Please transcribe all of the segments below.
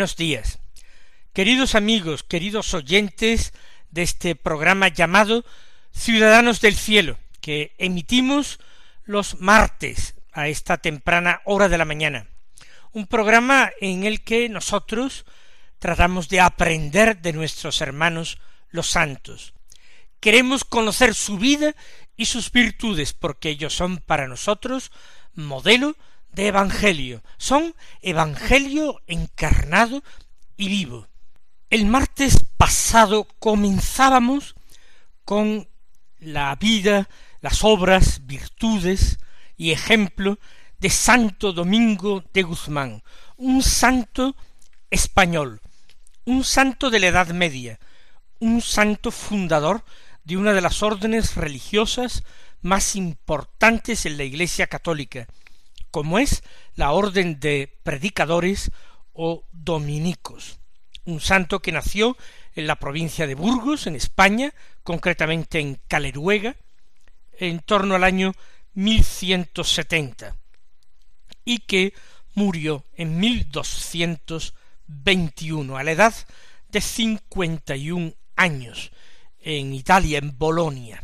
Buenos días. Queridos amigos, queridos oyentes de este programa llamado Ciudadanos del Cielo, que emitimos los martes a esta temprana hora de la mañana. Un programa en el que nosotros tratamos de aprender de nuestros hermanos los santos. Queremos conocer su vida y sus virtudes, porque ellos son para nosotros modelo de Evangelio, son Evangelio encarnado y vivo. El martes pasado comenzábamos con la vida, las obras, virtudes y ejemplo de Santo Domingo de Guzmán, un santo español, un santo de la Edad Media, un santo fundador de una de las órdenes religiosas más importantes en la Iglesia católica, como es la orden de predicadores o dominicos, un santo que nació en la provincia de Burgos, en España, concretamente en Caleruega, en torno al año 1170, y que murió en 1221, a la edad de cincuenta y un años, en Italia, en Bolonia.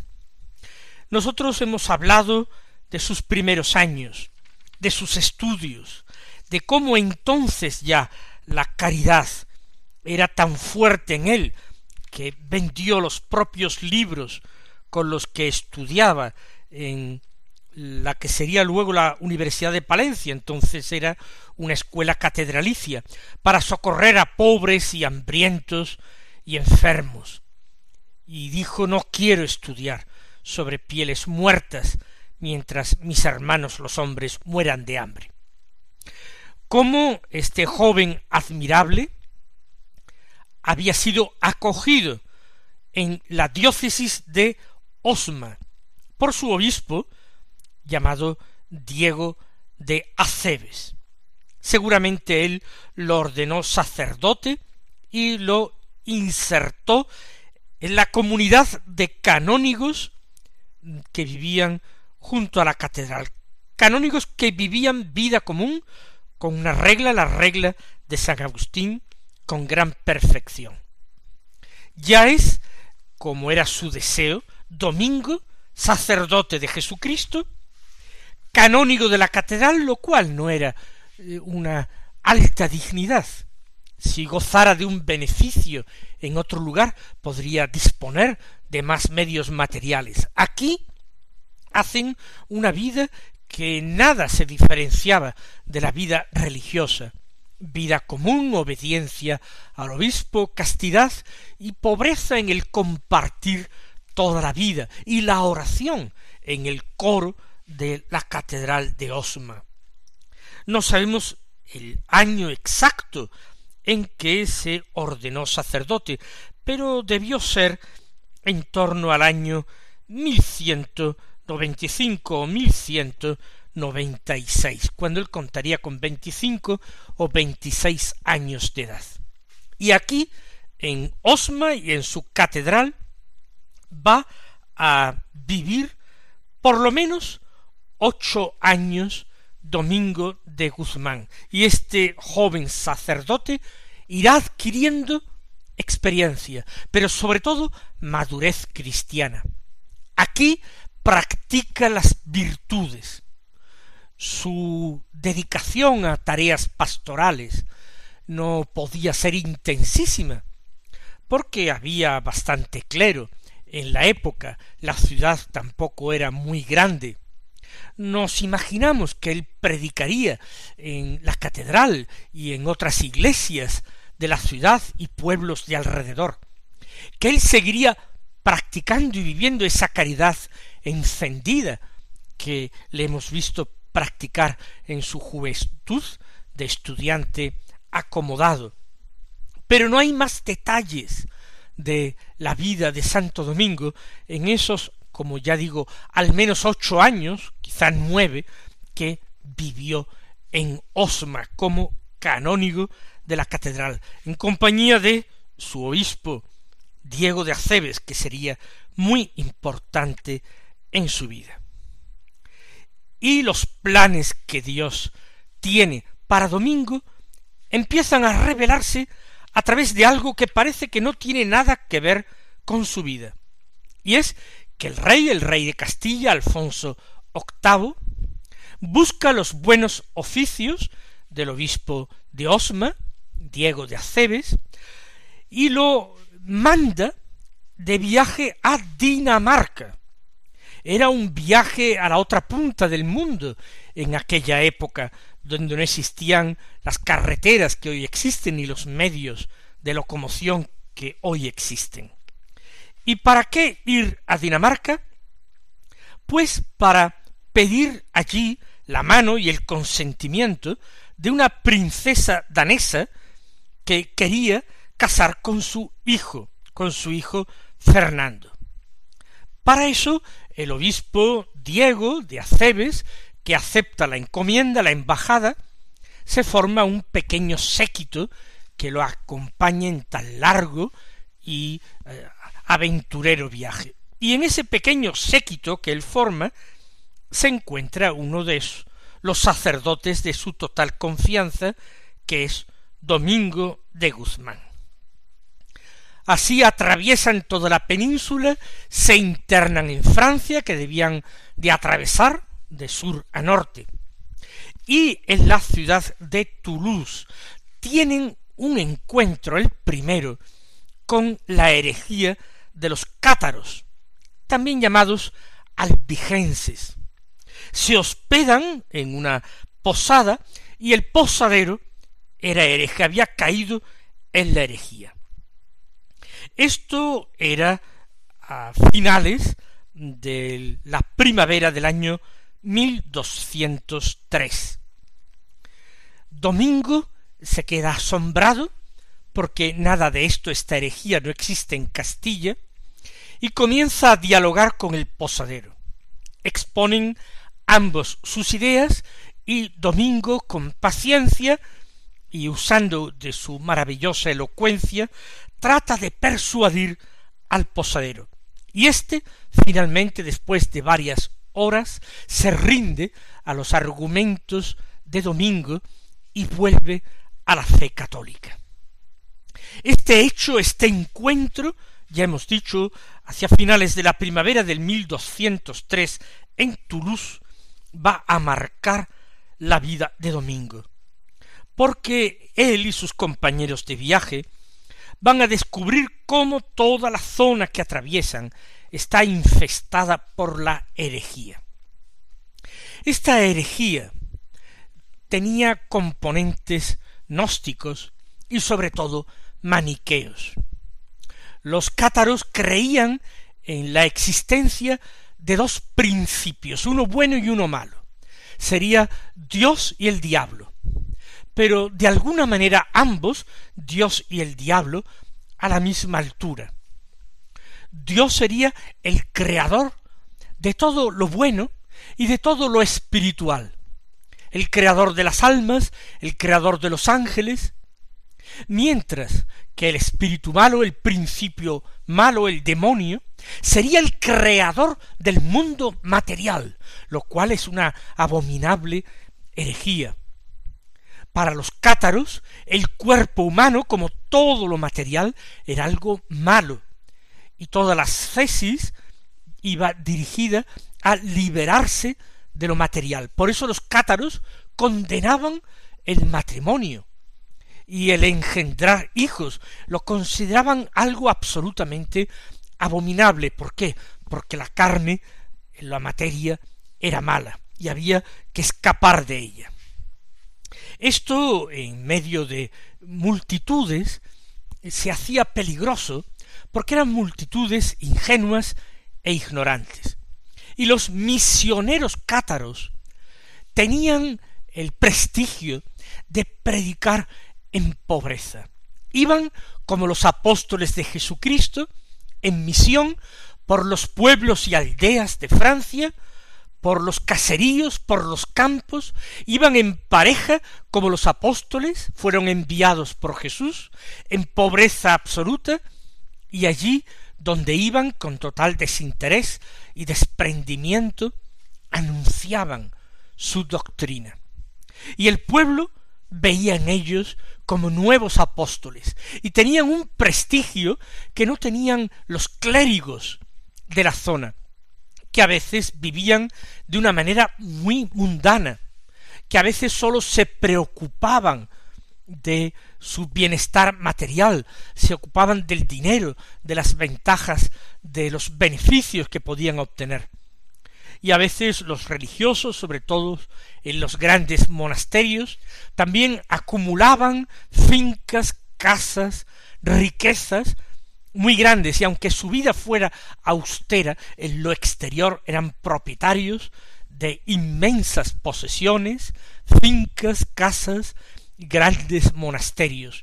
Nosotros hemos hablado de sus primeros años, de sus estudios, de cómo entonces ya la caridad era tan fuerte en él que vendió los propios libros con los que estudiaba en la que sería luego la Universidad de Palencia, entonces era una escuela catedralicia, para socorrer a pobres y hambrientos y enfermos. Y dijo no quiero estudiar sobre pieles muertas, mientras mis hermanos los hombres mueran de hambre. Cómo este joven admirable había sido acogido en la diócesis de Osma por su obispo llamado Diego de Acebes. Seguramente él lo ordenó sacerdote y lo insertó en la comunidad de canónigos que vivían junto a la catedral, canónigos que vivían vida común con una regla, la regla de San Agustín, con gran perfección. Ya es, como era su deseo, domingo, sacerdote de Jesucristo, canónigo de la catedral, lo cual no era eh, una alta dignidad. Si gozara de un beneficio en otro lugar, podría disponer de más medios materiales. Aquí hacen una vida que nada se diferenciaba de la vida religiosa, vida común, obediencia al obispo, castidad y pobreza en el compartir toda la vida y la oración en el coro de la catedral de Osma. No sabemos el año exacto en que se ordenó sacerdote, pero debió ser en torno al año mil ciento noventa y cinco o mil ciento noventa y seis, cuando él contaría con veinticinco o veintiséis años de edad. Y aquí, en Osma y en su catedral, va a vivir por lo menos ocho años Domingo de Guzmán, y este joven sacerdote irá adquiriendo experiencia, pero sobre todo madurez cristiana. Aquí practica las virtudes. Su dedicación a tareas pastorales no podía ser intensísima, porque había bastante clero en la época, la ciudad tampoco era muy grande, nos imaginamos que él predicaría en la catedral y en otras iglesias de la ciudad y pueblos de alrededor, que él seguiría practicando y viviendo esa caridad encendida que le hemos visto practicar en su juventud de estudiante acomodado. Pero no hay más detalles de la vida de Santo Domingo en esos, como ya digo, al menos ocho años, quizá nueve, que vivió en Osma como canónigo de la catedral, en compañía de su obispo Diego de Acebes, que sería muy importante en su vida. Y los planes que Dios tiene para Domingo empiezan a revelarse a través de algo que parece que no tiene nada que ver con su vida. Y es que el rey, el rey de Castilla, Alfonso VIII, busca los buenos oficios del obispo de Osma, Diego de Acebes, y lo manda de viaje a Dinamarca. Era un viaje a la otra punta del mundo en aquella época, donde no existían las carreteras que hoy existen ni los medios de locomoción que hoy existen. ¿Y para qué ir a Dinamarca? Pues para pedir allí la mano y el consentimiento de una princesa danesa que quería casar con su hijo, con su hijo Fernando. Para eso, el obispo Diego de Acebes que acepta la encomienda, la embajada, se forma un pequeño séquito que lo acompaña en tan largo y eh, aventurero viaje. Y en ese pequeño séquito que él forma se encuentra uno de los sacerdotes de su total confianza, que es Domingo de Guzmán. Así atraviesan toda la península, se internan en Francia, que debían de atravesar, de sur a norte, y en la ciudad de Toulouse tienen un encuentro, el primero, con la herejía de los cátaros, también llamados albigenses. Se hospedan en una posada y el posadero era hereje, había caído en la herejía. Esto era a finales de la primavera del año 1203. Domingo se queda asombrado porque nada de esto, esta herejía, no existe en Castilla, y comienza a dialogar con el posadero. Exponen ambos sus ideas y Domingo, con paciencia y usando de su maravillosa elocuencia, trata de persuadir al posadero. Y éste, finalmente, después de varias horas se rinde a los argumentos de Domingo y vuelve a la fe católica. Este hecho, este encuentro, ya hemos dicho, hacia finales de la primavera del 1203 en Toulouse, va a marcar la vida de Domingo, porque él y sus compañeros de viaje van a descubrir cómo toda la zona que atraviesan está infestada por la herejía. Esta herejía tenía componentes gnósticos y sobre todo maniqueos. Los cátaros creían en la existencia de dos principios, uno bueno y uno malo. Sería Dios y el diablo. Pero de alguna manera ambos, Dios y el diablo, a la misma altura. Dios sería el creador de todo lo bueno y de todo lo espiritual, el creador de las almas, el creador de los ángeles, mientras que el espíritu malo, el principio malo, el demonio, sería el creador del mundo material, lo cual es una abominable herejía. Para los cátaros, el cuerpo humano, como todo lo material, era algo malo, y todas las tesis iba dirigida a liberarse de lo material. Por eso los cátaros condenaban el matrimonio y el engendrar hijos, lo consideraban algo absolutamente abominable. ¿Por qué? Porque la carne, la materia, era mala. y había que escapar de ella. Esto, en medio de multitudes, se hacía peligroso porque eran multitudes ingenuas e ignorantes. Y los misioneros cátaros tenían el prestigio de predicar en pobreza. Iban como los apóstoles de Jesucristo en misión por los pueblos y aldeas de Francia, por los caseríos, por los campos, iban en pareja como los apóstoles fueron enviados por Jesús, en pobreza absoluta, y allí donde iban con total desinterés y desprendimiento, anunciaban su doctrina. Y el pueblo veía en ellos como nuevos apóstoles, y tenían un prestigio que no tenían los clérigos de la zona, que a veces vivían de una manera muy mundana, que a veces sólo se preocupaban de su bienestar material, se ocupaban del dinero, de las ventajas, de los beneficios que podían obtener. Y a veces los religiosos, sobre todo en los grandes monasterios, también acumulaban fincas, casas, riquezas, muy grandes y aunque su vida fuera austera, en lo exterior eran propietarios de inmensas posesiones, fincas, casas, grandes monasterios.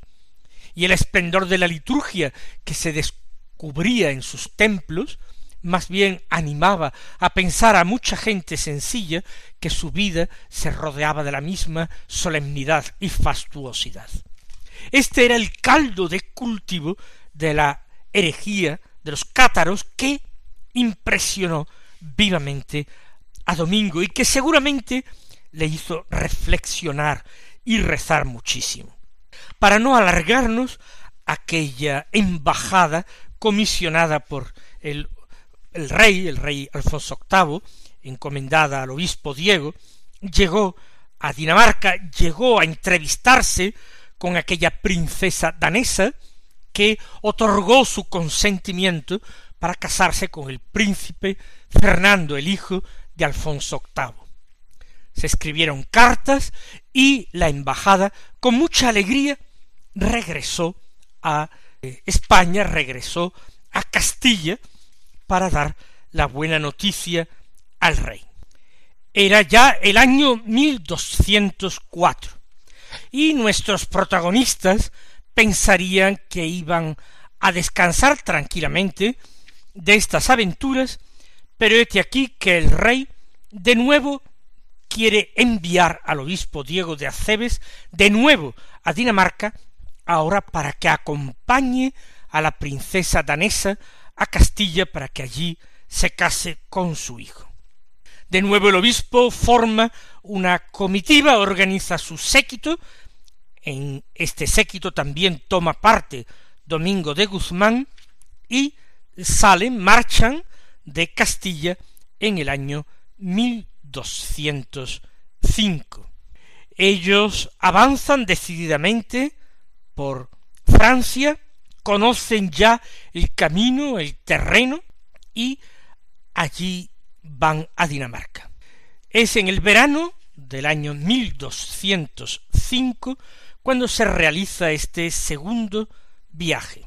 Y el esplendor de la liturgia que se descubría en sus templos más bien animaba a pensar a mucha gente sencilla que su vida se rodeaba de la misma solemnidad y fastuosidad. Este era el caldo de cultivo de la herejía de los cátaros que impresionó vivamente a Domingo y que seguramente le hizo reflexionar y rezar muchísimo. Para no alargarnos, aquella embajada comisionada por el, el rey, el rey Alfonso VIII, encomendada al obispo Diego, llegó a Dinamarca, llegó a entrevistarse con aquella princesa danesa, que otorgó su consentimiento para casarse con el príncipe Fernando, el hijo de Alfonso VIII. Se escribieron cartas y la embajada, con mucha alegría, regresó a eh, España, regresó a Castilla para dar la buena noticia al rey. Era ya el año 1204 y nuestros protagonistas pensarían que iban a descansar tranquilamente de estas aventuras, pero hete aquí que el rey de nuevo quiere enviar al obispo Diego de Acebes de nuevo a Dinamarca, ahora para que acompañe a la princesa danesa a Castilla para que allí se case con su hijo. De nuevo el obispo forma una comitiva, organiza su séquito, en este séquito también toma parte Domingo de Guzmán y salen, marchan de Castilla en el año 1205. Ellos avanzan decididamente por Francia, conocen ya el camino, el terreno, y allí van a Dinamarca. Es en el verano del año 1205 cuando se realiza este segundo viaje.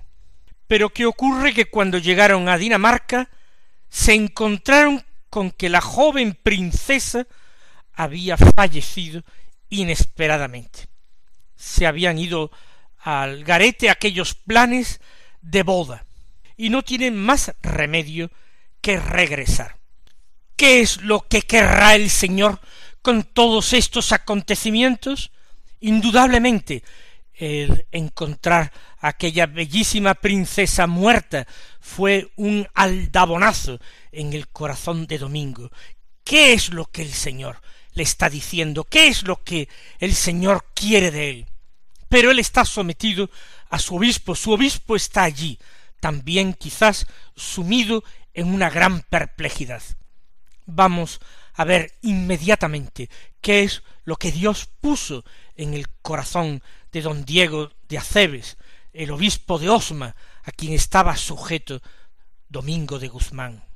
Pero ¿qué ocurre? Que cuando llegaron a Dinamarca se encontraron con que la joven princesa había fallecido inesperadamente. Se habían ido al garete aquellos planes de boda, y no tienen más remedio que regresar. ¿Qué es lo que querrá el Señor con todos estos acontecimientos? Indudablemente, el encontrar aquella bellísima princesa muerta fue un aldabonazo en el corazón de Domingo. ¿Qué es lo que el Señor le está diciendo? ¿Qué es lo que el Señor quiere de él? Pero él está sometido a su obispo, su obispo está allí, también quizás sumido en una gran perplejidad. Vamos a ver inmediatamente qué es lo que Dios puso en el corazón de don Diego de Acebes, el obispo de Osma, a quien estaba sujeto Domingo de Guzmán.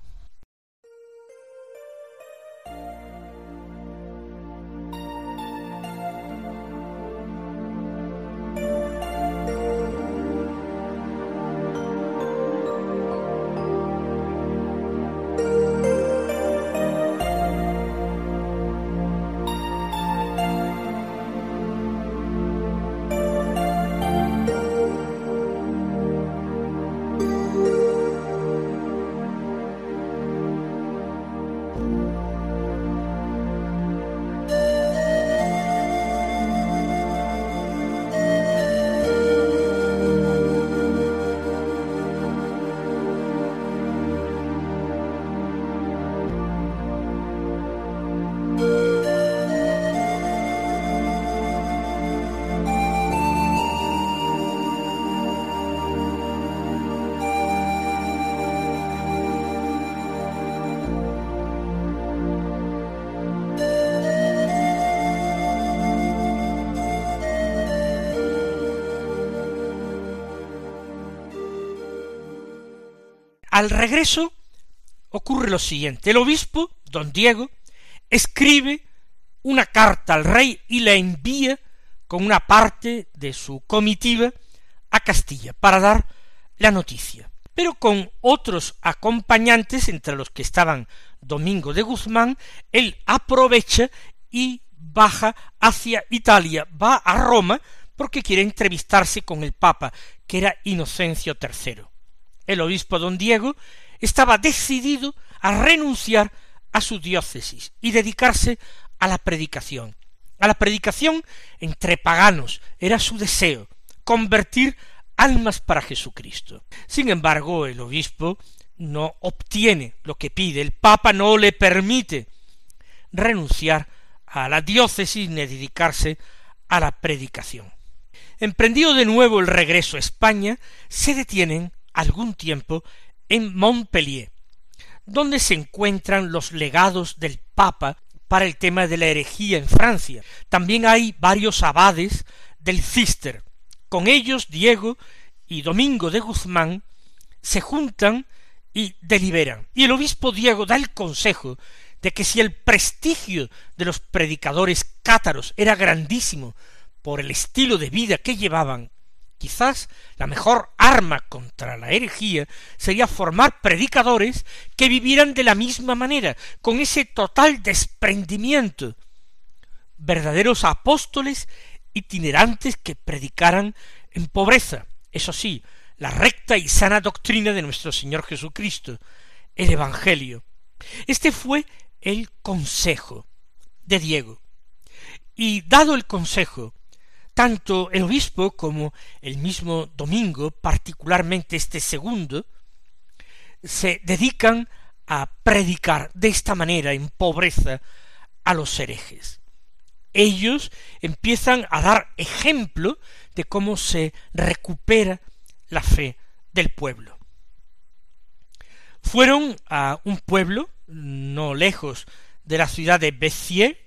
Al regreso ocurre lo siguiente. El obispo, don Diego, escribe una carta al rey y la envía con una parte de su comitiva a Castilla para dar la noticia, pero con otros acompañantes, entre los que estaban Domingo de Guzmán, él aprovecha y baja hacia Italia, va a Roma, porque quiere entrevistarse con el Papa, que era Inocencio III. El obispo don Diego estaba decidido a renunciar a su diócesis y dedicarse a la predicación. A la predicación entre paganos era su deseo, convertir almas para Jesucristo. Sin embargo, el obispo no obtiene lo que pide, el Papa no le permite renunciar a la diócesis ni dedicarse a la predicación. Emprendido de nuevo el regreso a España, se detienen algún tiempo en Montpellier, donde se encuentran los legados del Papa para el tema de la herejía en Francia. También hay varios abades del Cister. Con ellos Diego y Domingo de Guzmán se juntan y deliberan. Y el obispo Diego da el consejo de que si el prestigio de los predicadores cátaros era grandísimo por el estilo de vida que llevaban, quizás la mejor arma contra la herejía sería formar predicadores que vivieran de la misma manera, con ese total desprendimiento, verdaderos apóstoles itinerantes que predicaran en pobreza, eso sí, la recta y sana doctrina de nuestro Señor Jesucristo, el Evangelio. Este fue el consejo de Diego. Y dado el consejo, tanto el obispo como el mismo Domingo, particularmente este segundo, se dedican a predicar de esta manera en pobreza a los herejes. Ellos empiezan a dar ejemplo de cómo se recupera la fe del pueblo. Fueron a un pueblo no lejos de la ciudad de Béziers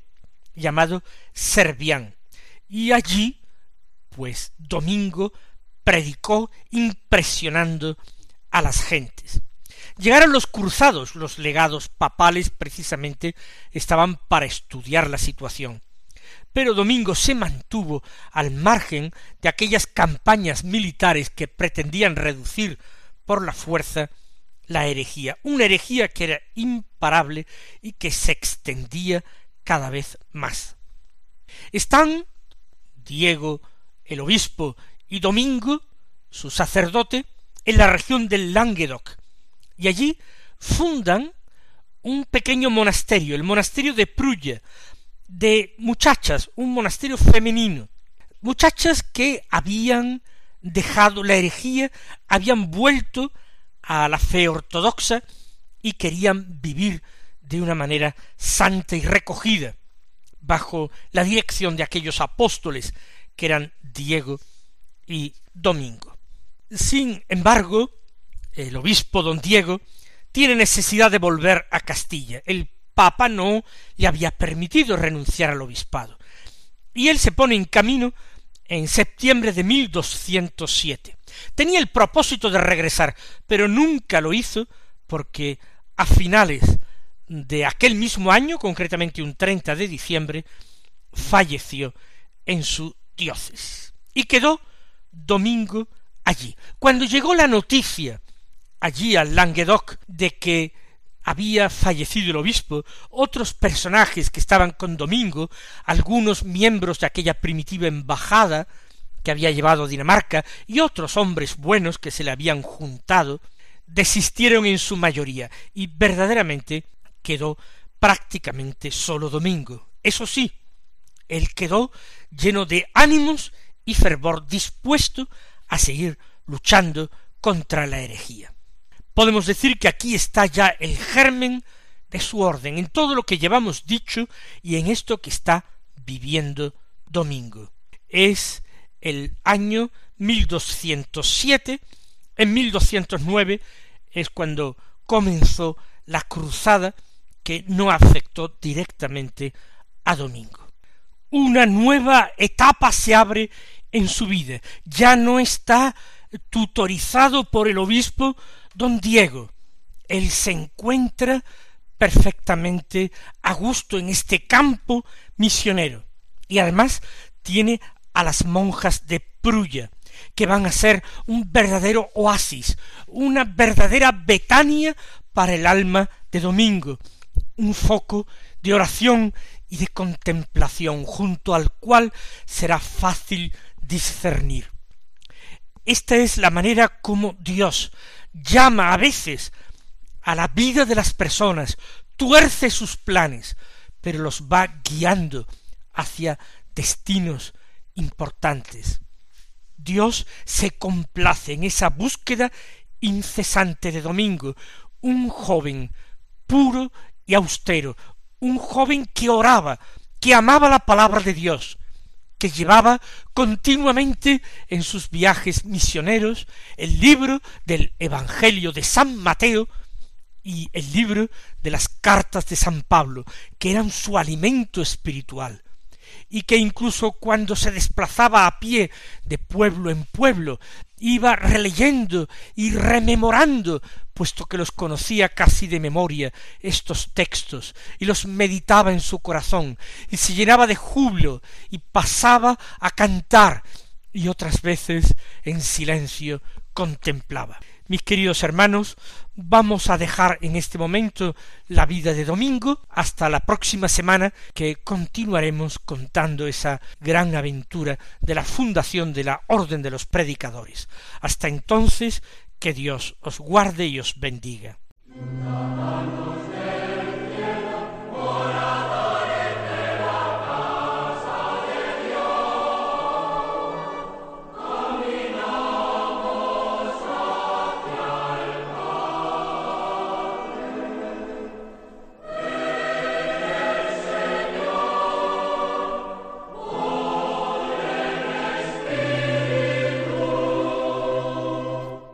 llamado Servián, y allí, pues, Domingo predicó impresionando a las gentes. Llegaron los cruzados, los legados papales precisamente estaban para estudiar la situación. Pero Domingo se mantuvo al margen de aquellas campañas militares que pretendían reducir por la fuerza la herejía, una herejía que era imparable y que se extendía cada vez más. Están Diego, el obispo, y Domingo, su sacerdote, en la región del Languedoc, y allí fundan un pequeño monasterio, el monasterio de Prulla, de muchachas, un monasterio femenino, muchachas que habían dejado la herejía, habían vuelto a la fe ortodoxa y querían vivir de una manera santa y recogida bajo la dirección de aquellos apóstoles que eran Diego y Domingo. Sin embargo, el obispo don Diego tiene necesidad de volver a Castilla. El Papa no le había permitido renunciar al obispado. Y él se pone en camino en septiembre de 1207. Tenía el propósito de regresar, pero nunca lo hizo porque a finales de aquel mismo año, concretamente un 30 de diciembre, falleció en su diócesis. Y quedó domingo allí. Cuando llegó la noticia allí al Languedoc de que había fallecido el obispo, otros personajes que estaban con Domingo, algunos miembros de aquella primitiva embajada que había llevado a Dinamarca y otros hombres buenos que se le habían juntado, desistieron en su mayoría y verdaderamente quedó prácticamente solo Domingo. Eso sí, él quedó lleno de ánimos y fervor dispuesto a seguir luchando contra la herejía. Podemos decir que aquí está ya el germen de su orden, en todo lo que llevamos dicho y en esto que está viviendo Domingo. Es el año 1207, en 1209 es cuando comenzó la cruzada que no afectó directamente a Domingo. Una nueva etapa se abre en su vida. Ya no está tutorizado por el obispo don Diego, Él se encuentra perfectamente a gusto en este campo misionero. Y además tiene a las monjas de Prulla, que van a ser un verdadero oasis, una verdadera Betania para el alma de Domingo, un foco de oración y de contemplación junto al cual será fácil discernir. Esta es la manera como Dios llama a veces a la vida de las personas, tuerce sus planes, pero los va guiando hacia destinos importantes. Dios se complace en esa búsqueda incesante de Domingo, un joven puro y austero, un joven que oraba, que amaba la palabra de Dios, que llevaba continuamente en sus viajes misioneros el libro del Evangelio de San Mateo y el libro de las cartas de San Pablo, que eran su alimento espiritual, y que incluso cuando se desplazaba a pie de pueblo en pueblo, iba releyendo y rememorando, puesto que los conocía casi de memoria, estos textos, y los meditaba en su corazón, y se llenaba de júbilo, y pasaba a cantar, y otras veces en silencio contemplaba. Mis queridos hermanos, vamos a dejar en este momento la vida de domingo hasta la próxima semana que continuaremos contando esa gran aventura de la fundación de la Orden de los Predicadores. Hasta entonces, que Dios os guarde y os bendiga.